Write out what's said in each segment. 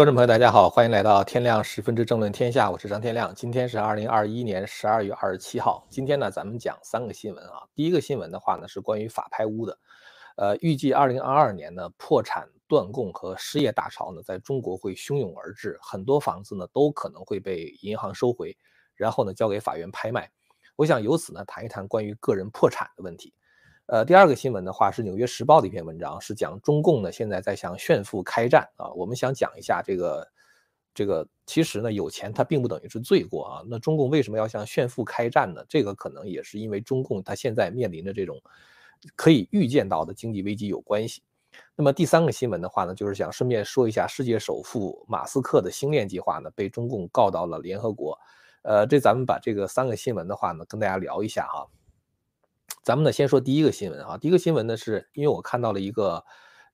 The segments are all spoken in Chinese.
观众朋友，大家好，欢迎来到天亮十分之政论天下，我是张天亮。今天是二零二一年十二月二十七号。今天呢，咱们讲三个新闻啊。第一个新闻的话呢，是关于法拍屋的。呃，预计二零二二年呢，破产断供和失业大潮呢，在中国会汹涌而至，很多房子呢，都可能会被银行收回，然后呢，交给法院拍卖。我想由此呢，谈一谈关于个人破产的问题。呃，第二个新闻的话是《纽约时报》的一篇文章，是讲中共呢现在在向炫富开战啊。我们想讲一下这个，这个其实呢有钱它并不等于是罪过啊。那中共为什么要向炫富开战呢？这个可能也是因为中共它现在面临的这种可以预见到的经济危机有关系。那么第三个新闻的话呢，就是想顺便说一下，世界首富马斯克的星链计划呢被中共告到了联合国。呃，这咱们把这个三个新闻的话呢跟大家聊一下哈。咱们呢，先说第一个新闻啊。第一个新闻呢，是因为我看到了一个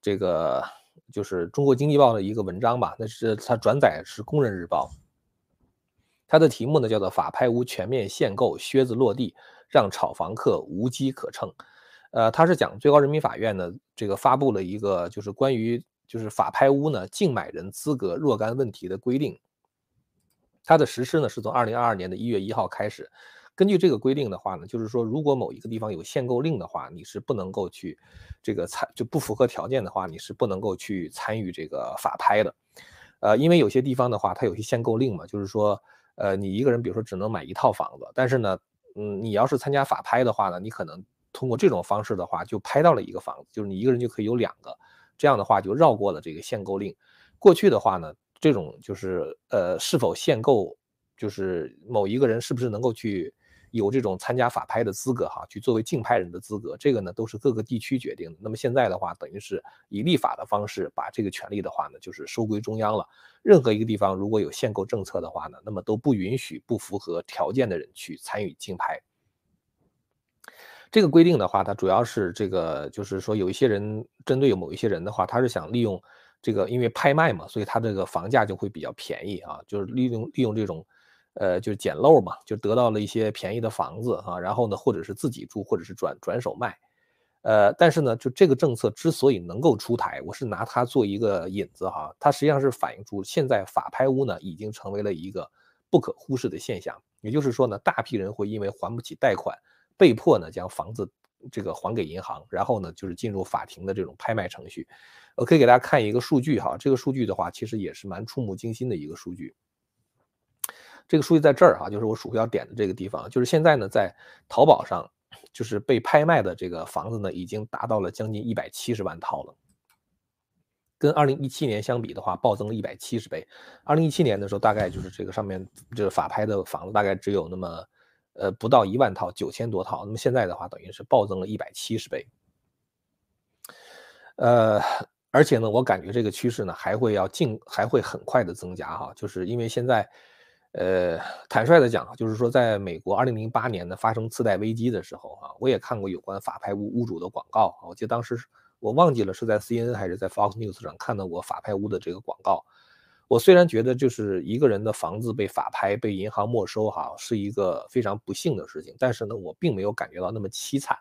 这个就是中国经济报的一个文章吧，那是它转载是工人日报，它的题目呢叫做“法拍屋全面限购，靴子落地，让炒房客无机可乘”。呃，它是讲最高人民法院呢这个发布了一个就是关于就是法拍屋呢竞买人资格若干问题的规定，它的实施呢是从二零二二年的一月一号开始。根据这个规定的话呢，就是说，如果某一个地方有限购令的话，你是不能够去这个参就不符合条件的话，你是不能够去参与这个法拍的。呃，因为有些地方的话，它有些限购令嘛，就是说，呃，你一个人比如说只能买一套房子，但是呢，嗯，你要是参加法拍的话呢，你可能通过这种方式的话，就拍到了一个房子，就是你一个人就可以有两个，这样的话就绕过了这个限购令。过去的话呢，这种就是呃，是否限购，就是某一个人是不是能够去。有这种参加法拍的资格哈，去作为竞拍人的资格，这个呢都是各个地区决定的。那么现在的话，等于是以立法的方式把这个权利的话呢，就是收归中央了。任何一个地方如果有限购政策的话呢，那么都不允许不符合条件的人去参与竞拍。这个规定的话，它主要是这个，就是说有一些人针对某一些人的话，他是想利用这个，因为拍卖嘛，所以他这个房价就会比较便宜啊，就是利用利用这种。呃，就是捡漏嘛，就得到了一些便宜的房子啊，然后呢，或者是自己住，或者是转转手卖，呃，但是呢，就这个政策之所以能够出台，我是拿它做一个引子哈，它实际上是反映出现在法拍屋呢已经成为了一个不可忽视的现象，也就是说呢，大批人会因为还不起贷款，被迫呢将房子这个还给银行，然后呢就是进入法庭的这种拍卖程序。我可以给大家看一个数据哈，这个数据的话其实也是蛮触目惊心的一个数据。这个数据在这儿哈，就是我鼠标点的这个地方，就是现在呢，在淘宝上，就是被拍卖的这个房子呢，已经达到了将近一百七十万套了。跟二零一七年相比的话，暴增了一百七十倍。二零一七年的时候，大概就是这个上面这个法拍的房子大概只有那么呃不到一万套，九千多套。那么现在的话，等于是暴增了一百七十倍。呃，而且呢，我感觉这个趋势呢还会要进，还会很快的增加哈，就是因为现在。呃，坦率的讲就是说，在美国2008年呢发生次贷危机的时候啊，我也看过有关法拍屋屋主的广告我记得当时我忘记了是在 CNN 还是在 Fox News 上看到过法拍屋的这个广告。我虽然觉得就是一个人的房子被法拍、被银行没收哈，是一个非常不幸的事情，但是呢，我并没有感觉到那么凄惨。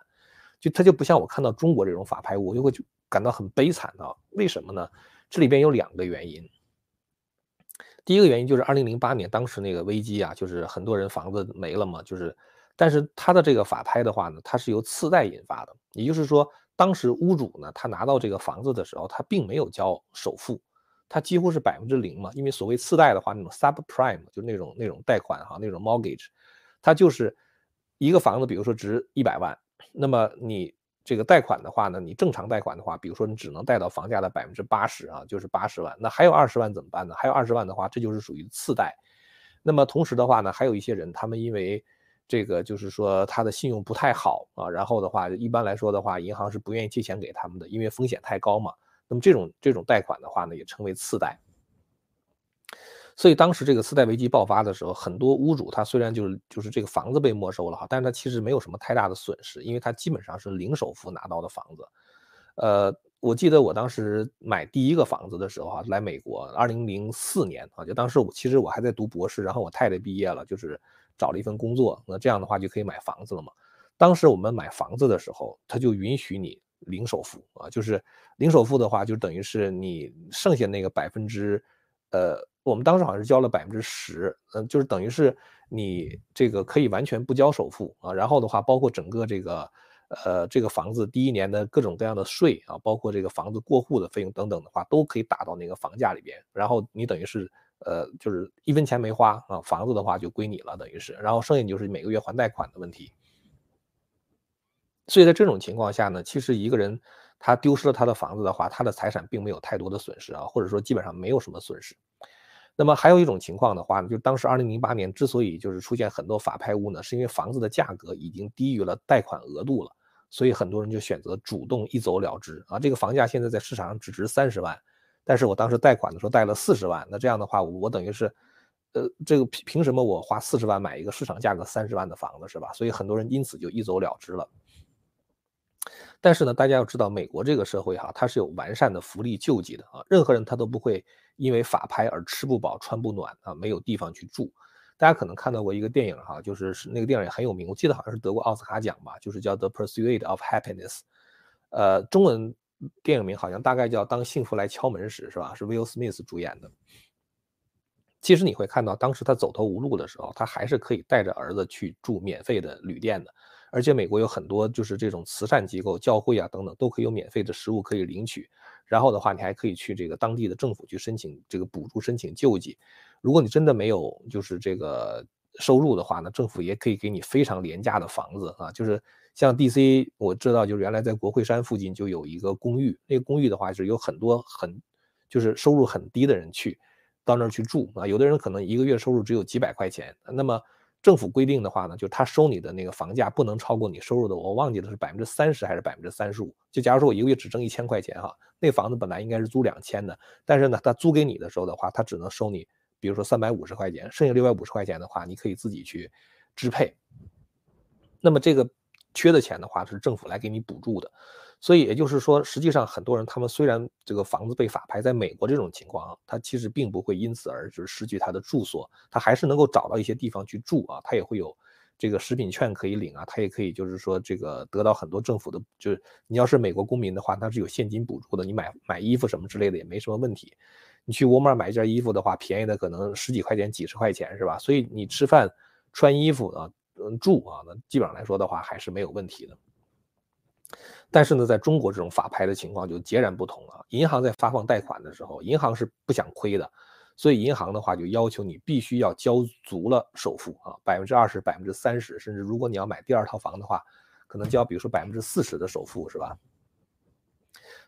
就它就不像我看到中国这种法拍屋，我就会感到很悲惨的。为什么呢？这里边有两个原因。第一个原因就是二零零八年当时那个危机啊，就是很多人房子没了嘛，就是，但是他的这个法拍的话呢，它是由次贷引发的，也就是说，当时屋主呢，他拿到这个房子的时候，他并没有交首付，他几乎是百分之零嘛，因为所谓次贷的话，那种 subprime 就那种那种贷款哈，那种 mortgage，它就是一个房子，比如说值一百万，那么你。这个贷款的话呢，你正常贷款的话，比如说你只能贷到房价的百分之八十啊，就是八十万。那还有二十万怎么办呢？还有二十万的话，这就是属于次贷。那么同时的话呢，还有一些人，他们因为这个就是说他的信用不太好啊，然后的话，一般来说的话，银行是不愿意借钱给他们的，因为风险太高嘛。那么这种这种贷款的话呢，也称为次贷。所以当时这个次贷危机爆发的时候，很多屋主他虽然就是就是这个房子被没收了哈，但是他其实没有什么太大的损失，因为他基本上是零首付拿到的房子。呃，我记得我当时买第一个房子的时候哈，来美国，二零零四年啊，就当时我其实我还在读博士，然后我太太毕业了，就是找了一份工作，那这样的话就可以买房子了嘛。当时我们买房子的时候，他就允许你零首付啊，就是零首付的话，就等于是你剩下那个百分之。呃，我们当时好像是交了百分之十，嗯，就是等于是你这个可以完全不交首付啊，然后的话，包括整个这个呃这个房子第一年的各种各样的税啊，包括这个房子过户的费用等等的话，都可以打到那个房价里边，然后你等于是呃就是一分钱没花啊，房子的话就归你了，等于是，然后剩下就是每个月还贷款的问题。所以在这种情况下呢，其实一个人他丢失了他的房子的话，他的财产并没有太多的损失啊，或者说基本上没有什么损失。那么还有一种情况的话呢，就当时二零零八年之所以就是出现很多法拍屋呢，是因为房子的价格已经低于了贷款额度了，所以很多人就选择主动一走了之啊。这个房价现在在市场上只值三十万，但是我当时贷款的时候贷了四十万，那这样的话我等于是，呃，这个凭凭什么我花四十万买一个市场价格三十万的房子是吧？所以很多人因此就一走了之了。但是呢，大家要知道，美国这个社会哈，它是有完善的福利救济的啊，任何人他都不会因为法拍而吃不饱穿不暖啊，没有地方去住。大家可能看到过一个电影哈，就是那个电影也很有名，我记得好像是得过奥斯卡奖吧，就是叫《The Pursuit of Happiness》，呃，中文电影名好像大概叫《当幸福来敲门时》，是吧？是 Will Smith 主演的。其实你会看到，当时他走投无路的时候，他还是可以带着儿子去住免费的旅店的。而且美国有很多就是这种慈善机构、教会啊等等，都可以有免费的食物可以领取。然后的话，你还可以去这个当地的政府去申请这个补助、申请救济。如果你真的没有就是这个收入的话呢，政府也可以给你非常廉价的房子啊。就是像 D.C. 我知道，就是原来在国会山附近就有一个公寓，那个公寓的话是有很多很就是收入很低的人去到那儿去住啊。有的人可能一个月收入只有几百块钱，那么。政府规定的话呢，就是他收你的那个房价不能超过你收入的，我忘记了是百分之三十还是百分之三十五。就假如说我一个月只挣一千块钱哈，那房子本来应该是租两千的，但是呢，他租给你的时候的话，他只能收你，比如说三百五十块钱，剩下六百五十块钱的话，你可以自己去支配。那么这个缺的钱的话，是政府来给你补助的。所以也就是说，实际上很多人他们虽然这个房子被法拍，在美国这种情况啊，他其实并不会因此而就是失去他的住所，他还是能够找到一些地方去住啊，他也会有这个食品券可以领啊，他也可以就是说这个得到很多政府的，就是你要是美国公民的话，他是有现金补助的，你买买衣服什么之类的也没什么问题。你去沃尔玛买一件衣服的话，便宜的可能十几块钱、几十块钱是吧？所以你吃饭、穿衣服啊、嗯住啊，那基本上来说的话还是没有问题的。但是呢，在中国这种法拍的情况就截然不同了。银行在发放贷款的时候，银行是不想亏的，所以银行的话就要求你必须要交足了首付啊，百分之二十、百分之三十，甚至如果你要买第二套房的话，可能交比如说百分之四十的首付，是吧？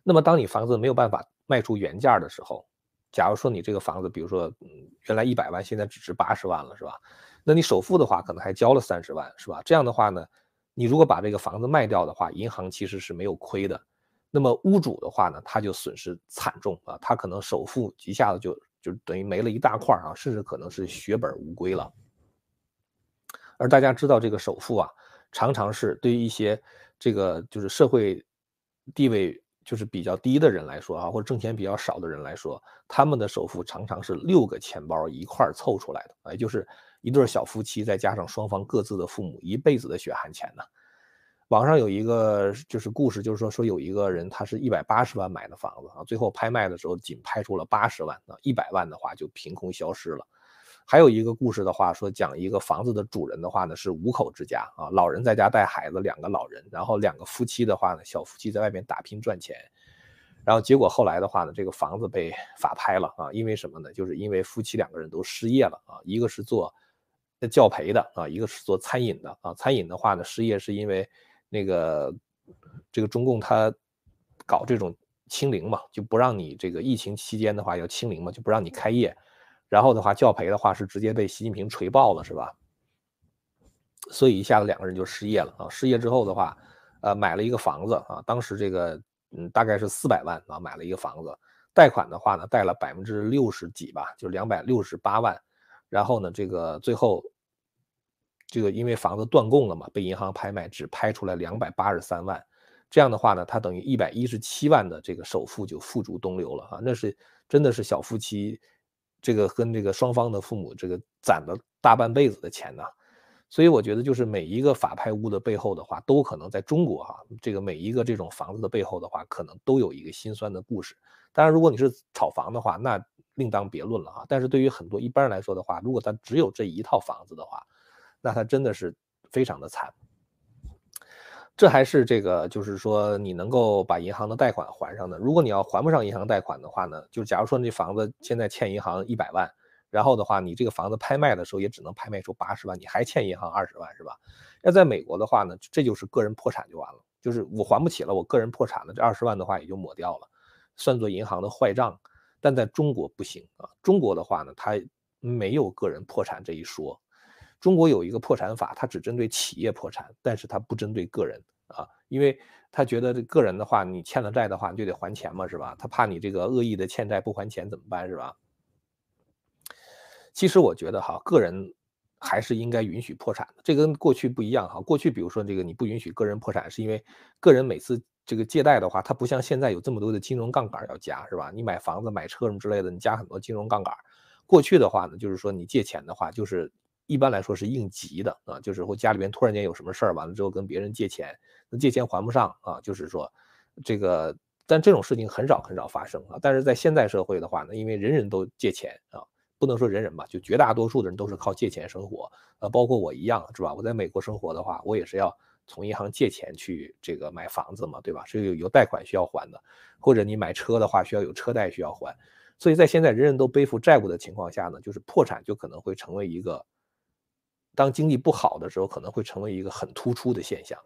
那么当你房子没有办法卖出原价的时候，假如说你这个房子，比如说嗯原来一百万，现在只值八十万了，是吧？那你首付的话可能还交了三十万，是吧？这样的话呢？你如果把这个房子卖掉的话，银行其实是没有亏的。那么屋主的话呢，他就损失惨重啊，他可能首付一下子就就等于没了一大块啊，甚至可能是血本无归了。而大家知道，这个首付啊，常常是对于一些这个就是社会地位就是比较低的人来说啊，或者挣钱比较少的人来说，他们的首付常常是六个钱包一块凑出来的，也就是。一对小夫妻再加上双方各自的父母，一辈子的血汗钱呢。网上有一个就是故事，就是说说有一个人，他是一百八十万买的房子啊，最后拍卖的时候仅拍出了八十万啊，一百万的话就凭空消失了。还有一个故事的话，说讲一个房子的主人的话呢是五口之家啊，老人在家带孩子，两个老人，然后两个夫妻的话呢，小夫妻在外面打拼赚钱。然后结果后来的话呢，这个房子被法拍了啊，因为什么呢？就是因为夫妻两个人都失业了啊，一个是做。教培的啊，一个是做餐饮的啊。餐饮的话呢，失业是因为那个这个中共他搞这种清零嘛，就不让你这个疫情期间的话要清零嘛，就不让你开业。然后的话，教培的话是直接被习近平锤爆了，是吧？所以一下子两个人就失业了啊。失业之后的话，呃，买了一个房子啊，当时这个嗯大概是四百万啊，买了一个房子，贷款的话呢贷了百分之六十几吧，就两百六十八万。然后呢，这个最后，这个因为房子断供了嘛，被银行拍卖，只拍出来两百八十三万。这样的话呢，他等于一百一十七万的这个首付就付诸东流了啊！那是真的是小夫妻，这个跟这个双方的父母这个攒了大半辈子的钱呐。所以我觉得，就是每一个法拍屋的背后的话，都可能在中国哈，这个每一个这种房子的背后的话，可能都有一个心酸的故事。当然，如果你是炒房的话，那另当别论了哈。但是对于很多一般人来说的话，如果他只有这一套房子的话，那他真的是非常的惨。这还是这个，就是说你能够把银行的贷款还上的。如果你要还不上银行贷款的话呢，就假如说那房子现在欠银行一百万，然后的话你这个房子拍卖的时候也只能拍卖出八十万，你还欠银行二十万是吧？要在美国的话呢，这就是个人破产就完了，就是我还不起了，我个人破产了，这二十万的话也就抹掉了，算作银行的坏账。但在中国不行啊，中国的话呢，它没有个人破产这一说。中国有一个破产法，它只针对企业破产，但是它不针对个人啊，因为他觉得这个人的话，你欠了债的话，你就得还钱嘛，是吧？他怕你这个恶意的欠债不还钱怎么办，是吧？其实我觉得哈，个人还是应该允许破产的，这跟过去不一样哈。过去比如说这个你不允许个人破产，是因为个人每次这个借贷的话，它不像现在有这么多的金融杠杆要加，是吧？你买房子、买车什么之类的，你加很多金融杠杆。过去的话呢，就是说你借钱的话，就是。一般来说是应急的啊，就是或家里边突然间有什么事儿，完了之后跟别人借钱，那借钱还不上啊，就是说这个，但这种事情很少很少发生啊。但是在现代社会的话呢，因为人人都借钱啊，不能说人人吧，就绝大多数的人都是靠借钱生活啊，包括我一样是吧？我在美国生活的话，我也是要从银行借钱去这个买房子嘛，对吧？是有有贷款需要还的，或者你买车的话需要有车贷需要还，所以在现在人人都背负债务的情况下呢，就是破产就可能会成为一个。当经济不好的时候，可能会成为一个很突出的现象。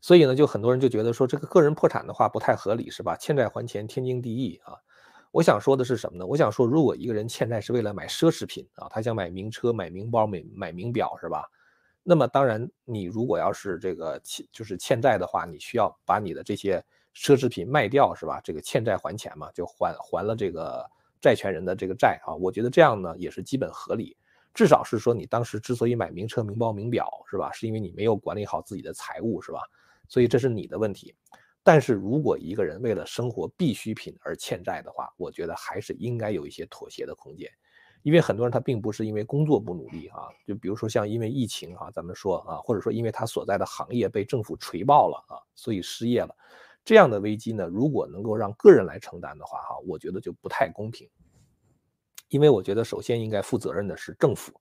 所以呢，就很多人就觉得说，这个个人破产的话不太合理，是吧？欠债还钱，天经地义啊。我想说的是什么呢？我想说，如果一个人欠债是为了买奢侈品啊，他想买名车、买名包、买买名表，是吧？那么当然，你如果要是这个欠就是欠债的话，你需要把你的这些奢侈品卖掉，是吧？这个欠债还钱嘛，就还还了这个债权人的这个债啊。我觉得这样呢也是基本合理。至少是说，你当时之所以买名车、名包、名表，是吧？是因为你没有管理好自己的财务，是吧？所以这是你的问题。但是如果一个人为了生活必需品而欠债的话，我觉得还是应该有一些妥协的空间。因为很多人他并不是因为工作不努力啊，就比如说像因为疫情啊，咱们说啊，或者说因为他所在的行业被政府锤爆了啊，所以失业了。这样的危机呢，如果能够让个人来承担的话，哈，我觉得就不太公平。因为我觉得，首先应该负责任的是政府，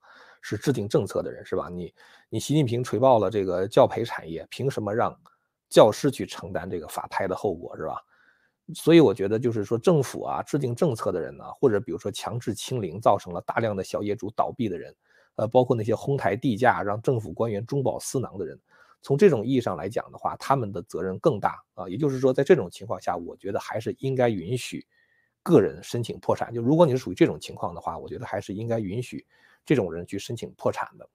是制定政策的人，是吧？你你习近平锤爆了这个教培产业，凭什么让教师去承担这个法拍的后果，是吧？所以我觉得，就是说政府啊，制定政策的人呢，或者比如说强制清零，造成了大量的小业主倒闭的人，呃，包括那些哄抬地价，让政府官员中饱私囊的人，从这种意义上来讲的话，他们的责任更大啊。也就是说，在这种情况下，我觉得还是应该允许。个人申请破产，就如果你是属于这种情况的话，我觉得还是应该允许这种人去申请破产的。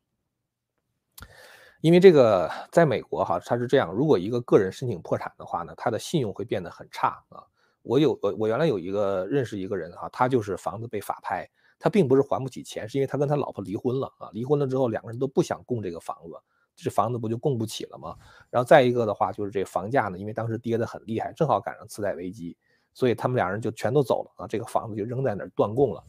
因为这个在美国哈，他是这样，如果一个个人申请破产的话呢，他的信用会变得很差啊。我有我我原来有一个认识一个人哈，他就是房子被法拍，他并不是还不起钱，是因为他跟他老婆离婚了啊，离婚了之后两个人都不想供这个房子，这房子不就供不起了吗？然后再一个的话就是这房价呢，因为当时跌得很厉害，正好赶上次贷危机。所以他们两人就全都走了啊，这个房子就扔在那儿断供了。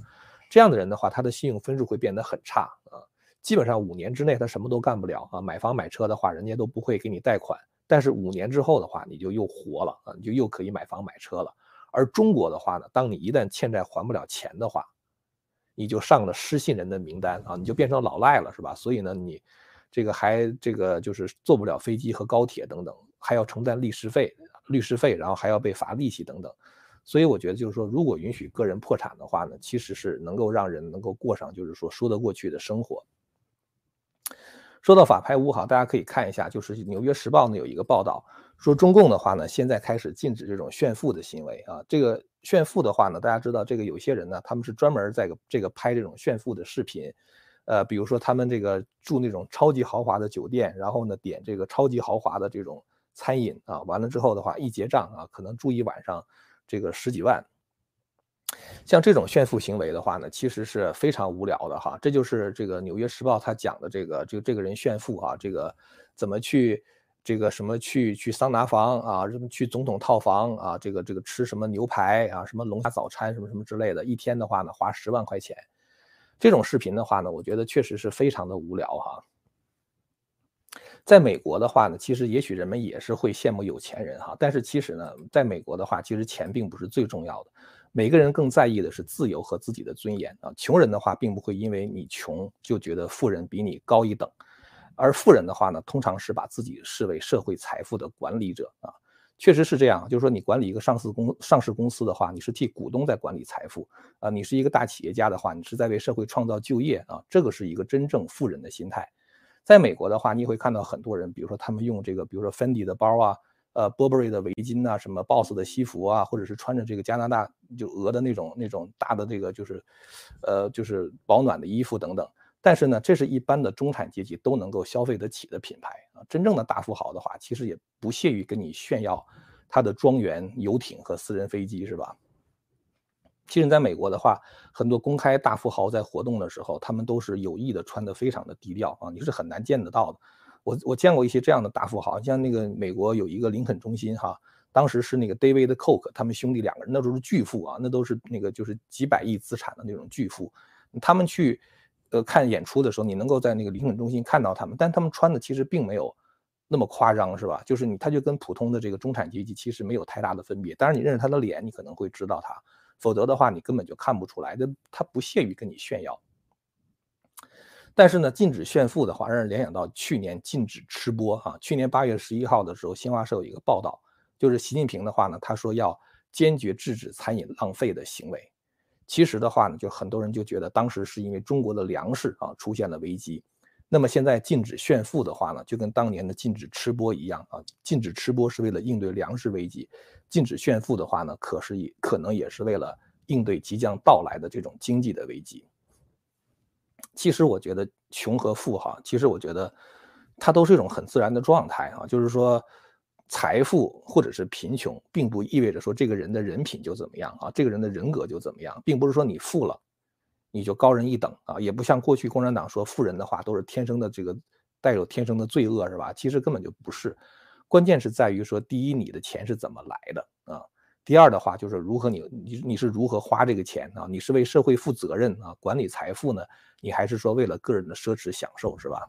这样的人的话，他的信用分数会变得很差啊，基本上五年之内他什么都干不了啊。买房买车的话，人家都不会给你贷款，但是五年之后的话，你就又活了啊，你就又可以买房买车了。而中国的话呢，当你一旦欠债还不了钱的话，你就上了失信人的名单啊，你就变成老赖了，是吧？所以呢，你这个还这个就是坐不了飞机和高铁等等，还要承担律师费、律师费，然后还要被罚利息等等。所以我觉得，就是说，如果允许个人破产的话呢，其实是能够让人能够过上就是说说得过去的生活。说到法拍屋哈，大家可以看一下，就是《纽约时报》呢有一个报道说，中共的话呢，现在开始禁止这种炫富的行为啊。这个炫富的话呢，大家知道，这个有些人呢，他们是专门在这个拍这种炫富的视频，呃，比如说他们这个住那种超级豪华的酒店，然后呢点这个超级豪华的这种餐饮啊，完了之后的话一结账啊，可能住一晚上。这个十几万，像这种炫富行为的话呢，其实是非常无聊的哈。这就是这个《纽约时报》他讲的这个，就这个人炫富哈，这个怎么去这个什么去去桑拿房啊，去总统套房啊，这个这个吃什么牛排啊，什么龙虾早餐什么什么之类的，一天的话呢花十万块钱，这种视频的话呢，我觉得确实是非常的无聊哈。在美国的话呢，其实也许人们也是会羡慕有钱人哈，但是其实呢，在美国的话，其实钱并不是最重要的。每个人更在意的是自由和自己的尊严啊。穷人的话，并不会因为你穷就觉得富人比你高一等，而富人的话呢，通常是把自己视为社会财富的管理者啊。确实是这样，就是说你管理一个上市公上市公司的话，你是替股东在管理财富啊。你是一个大企业家的话，你是在为社会创造就业啊。这个是一个真正富人的心态。在美国的话，你会看到很多人，比如说他们用这个，比如说 Fendi 的包啊，呃，Burberry 的围巾啊，什么 Boss 的西服啊，或者是穿着这个加拿大就鹅的那种那种大的这个就是，呃，就是保暖的衣服等等。但是呢，这是一般的中产阶级都能够消费得起的品牌啊。真正的大富豪的话，其实也不屑于跟你炫耀他的庄园、游艇和私人飞机，是吧？其实，在美国的话，很多公开大富豪在活动的时候，他们都是有意的穿得非常的低调啊，你是很难见得到的。我我见过一些这样的大富豪，像那个美国有一个林肯中心哈，当时是那个 David Coke 他们兄弟两个人，那都是巨富啊，那都是那个就是几百亿资产的那种巨富，他们去。呃，看演出的时候，你能够在那个林肯中心看到他们，但他们穿的其实并没有那么夸张，是吧？就是你，他就跟普通的这个中产阶级其实没有太大的分别。当然，你认识他的脸，你可能会知道他；否则的话，你根本就看不出来。他他不屑于跟你炫耀。但是呢，禁止炫富的话，让人联想到去年禁止吃播啊。去年八月十一号的时候，新华社有一个报道，就是习近平的话呢，他说要坚决制止餐饮浪费的行为。其实的话呢，就很多人就觉得当时是因为中国的粮食啊出现了危机，那么现在禁止炫富的话呢，就跟当年的禁止吃播一样啊，禁止吃播是为了应对粮食危机，禁止炫富的话呢，可是也可能也是为了应对即将到来的这种经济的危机。其实我觉得穷和富哈，其实我觉得它都是一种很自然的状态啊，就是说。财富或者是贫穷，并不意味着说这个人的人品就怎么样啊，这个人的人格就怎么样，并不是说你富了，你就高人一等啊，也不像过去共产党说富人的话都是天生的这个带有天生的罪恶是吧？其实根本就不是，关键是在于说，第一，你的钱是怎么来的啊？第二的话就是如何你你你是如何花这个钱啊？你是为社会负责任啊，管理财富呢？你还是说为了个人的奢侈享受是吧？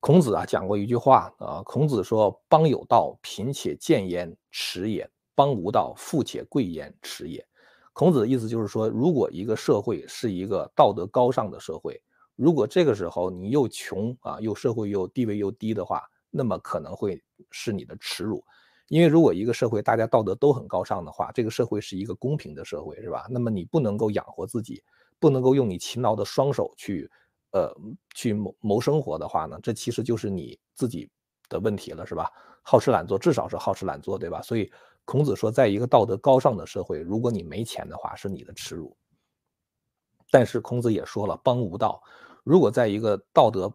孔子啊讲过一句话啊，孔子说：“邦有道，贫且贱焉，耻也；邦无道，富且贵焉，耻也。”孔子的意思就是说，如果一个社会是一个道德高尚的社会，如果这个时候你又穷啊，又社会又地位又低的话，那么可能会是你的耻辱。因为如果一个社会大家道德都很高尚的话，这个社会是一个公平的社会，是吧？那么你不能够养活自己，不能够用你勤劳的双手去。呃，去谋谋生活的话呢，这其实就是你自己的问题了，是吧？好吃懒做，至少是好吃懒做，对吧？所以孔子说，在一个道德高尚的社会，如果你没钱的话，是你的耻辱。但是孔子也说了，邦无道，如果在一个道德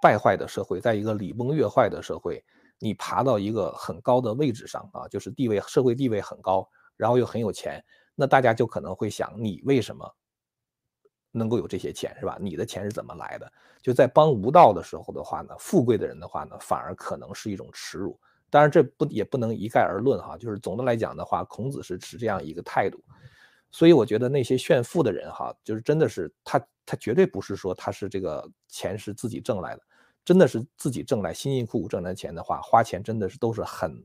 败坏的社会，在一个礼崩乐坏的社会，你爬到一个很高的位置上啊，就是地位社会地位很高，然后又很有钱，那大家就可能会想，你为什么？能够有这些钱是吧？你的钱是怎么来的？就在帮无道的时候的话呢，富贵的人的话呢，反而可能是一种耻辱。当然，这不也不能一概而论哈。就是总的来讲的话，孔子是持这样一个态度。所以我觉得那些炫富的人哈，就是真的是他他绝对不是说他是这个钱是自己挣来的，真的是自己挣来辛辛苦苦挣来钱的话，花钱真的是都是很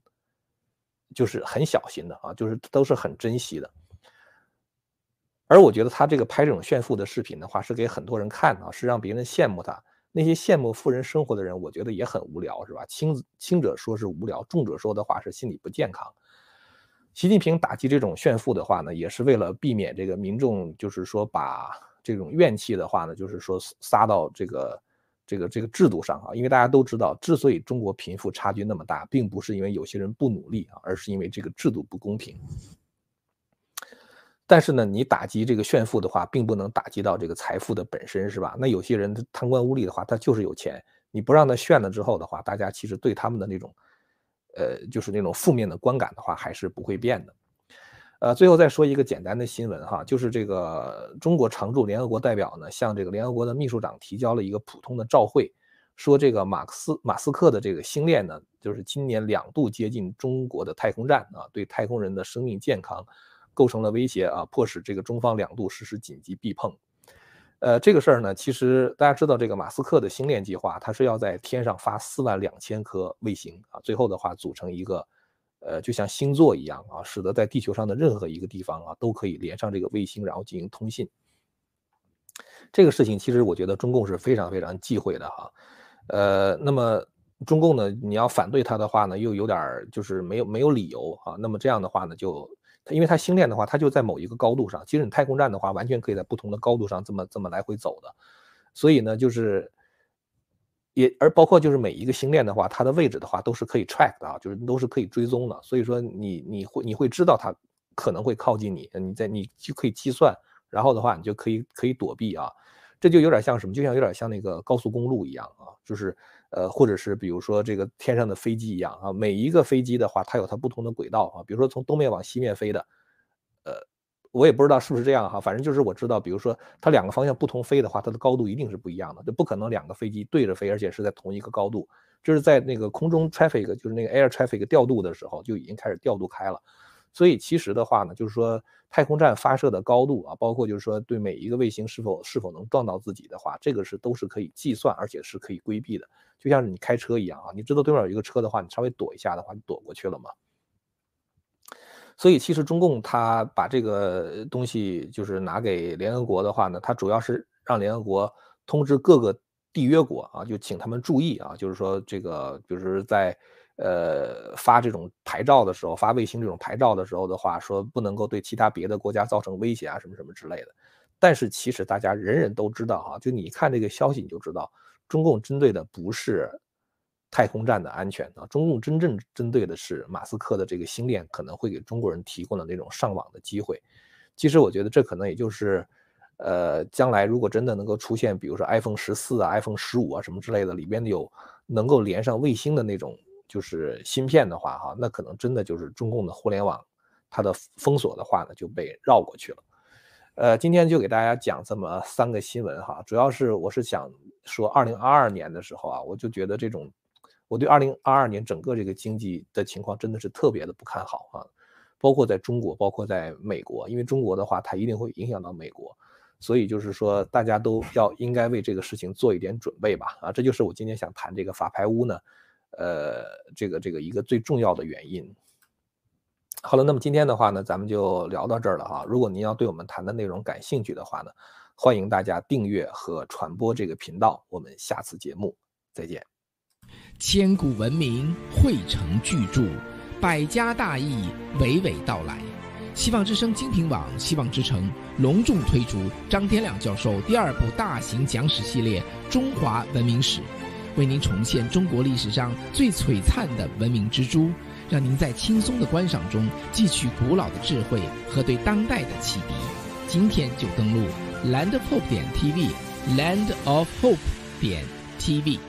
就是很小心的啊，就是都是很珍惜的。而我觉得他这个拍这种炫富的视频的话，是给很多人看啊，是让别人羡慕他。那些羡慕富人生活的人，我觉得也很无聊，是吧？轻轻者说是无聊，重者说的话是心理不健康。习近平打击这种炫富的话呢，也是为了避免这个民众就是说把这种怨气的话呢，就是说撒到这个这个这个制度上啊。因为大家都知道，之所以中国贫富差距那么大，并不是因为有些人不努力啊，而是因为这个制度不公平。但是呢，你打击这个炫富的话，并不能打击到这个财富的本身，是吧？那有些人贪官污吏的话，他就是有钱，你不让他炫了之后的话，大家其实对他们的那种，呃，就是那种负面的观感的话，还是不会变的。呃，最后再说一个简单的新闻哈，就是这个中国常驻联合国代表呢，向这个联合国的秘书长提交了一个普通的照会，说这个马克思马斯克的这个星链呢，就是今年两度接近中国的太空站啊，对太空人的生命健康。构成了威胁啊，迫使这个中方两度实施紧急避碰。呃，这个事儿呢，其实大家知道，这个马斯克的星链计划，它是要在天上发四万两千颗卫星啊，最后的话组成一个呃，就像星座一样啊，使得在地球上的任何一个地方啊，都可以连上这个卫星，然后进行通信。这个事情其实我觉得中共是非常非常忌讳的哈。呃，那么中共呢，你要反对它的话呢，又有点就是没有没有理由啊。那么这样的话呢，就因为它星链的话，它就在某一个高度上，其实你太空站的话，完全可以在不同的高度上这么这么来回走的。所以呢，就是也而包括就是每一个星链的话，它的位置的话都是可以 track 的啊，就是都是可以追踪的。所以说你你会你会知道它可能会靠近你，你在你就可以计算，然后的话你就可以可以躲避啊。这就有点像什么？就像有点像那个高速公路一样啊，就是呃，或者是比如说这个天上的飞机一样啊。每一个飞机的话，它有它不同的轨道啊。比如说从东面往西面飞的，呃。我也不知道是不是这样哈，反正就是我知道，比如说它两个方向不同飞的话，它的高度一定是不一样的，就不可能两个飞机对着飞，而且是在同一个高度。就是在那个空中 traffic，就是那个 air traffic 调度的时候，就已经开始调度开了。所以其实的话呢，就是说太空站发射的高度啊，包括就是说对每一个卫星是否是否能撞到自己的话，这个是都是可以计算，而且是可以规避的。就像是你开车一样啊，你知道对面有一个车的话，你稍微躲一下的话，你躲过去了嘛。所以，其实中共他把这个东西就是拿给联合国的话呢，他主要是让联合国通知各个缔约国啊，就请他们注意啊，就是说这个就是在呃发这种牌照的时候，发卫星这种牌照的时候的话，说不能够对其他别的国家造成威胁啊，什么什么之类的。但是其实大家人人都知道哈，就你看这个消息你就知道，中共针对的不是。太空站的安全啊，中共真正针对的是马斯克的这个星链可能会给中国人提供的那种上网的机会。其实我觉得这可能也就是，呃，将来如果真的能够出现，比如说 iPhone 十四啊、iPhone 十五啊什么之类的，里边有能够连上卫星的那种就是芯片的话，哈，那可能真的就是中共的互联网它的封锁的话呢就被绕过去了。呃，今天就给大家讲这么三个新闻哈，主要是我是想说，二零二二年的时候啊，我就觉得这种。我对二零二二年整个这个经济的情况真的是特别的不看好啊，包括在中国，包括在美国，因为中国的话它一定会影响到美国，所以就是说大家都要应该为这个事情做一点准备吧啊，这就是我今天想谈这个法拍屋呢，呃，这个这个一个最重要的原因。好了，那么今天的话呢，咱们就聊到这儿了哈。如果您要对我们谈的内容感兴趣的话呢，欢迎大家订阅和传播这个频道。我们下次节目再见。千古文明汇成巨著，百家大义娓娓道来。希望之声精品网、希望之城隆重推出张天亮教授第二部大型讲史系列《中华文明史》，为您重现中国历史上最璀璨的文明之珠，让您在轻松的观赏中汲取古老的智慧和对当代的启迪。今天就登录 landofhope 点 tv，land of hope 点 tv。